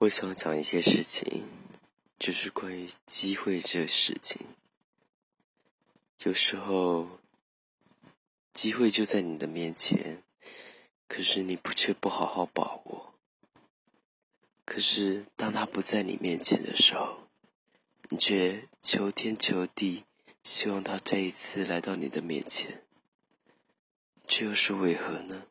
我想讲一些事情就是关于机会这个事情。有时候机会就在你的面前可是你不却不好好把握。可是当他不在你面前的时候你却求天求地希望他再一次来到你的面前。这又是为何呢？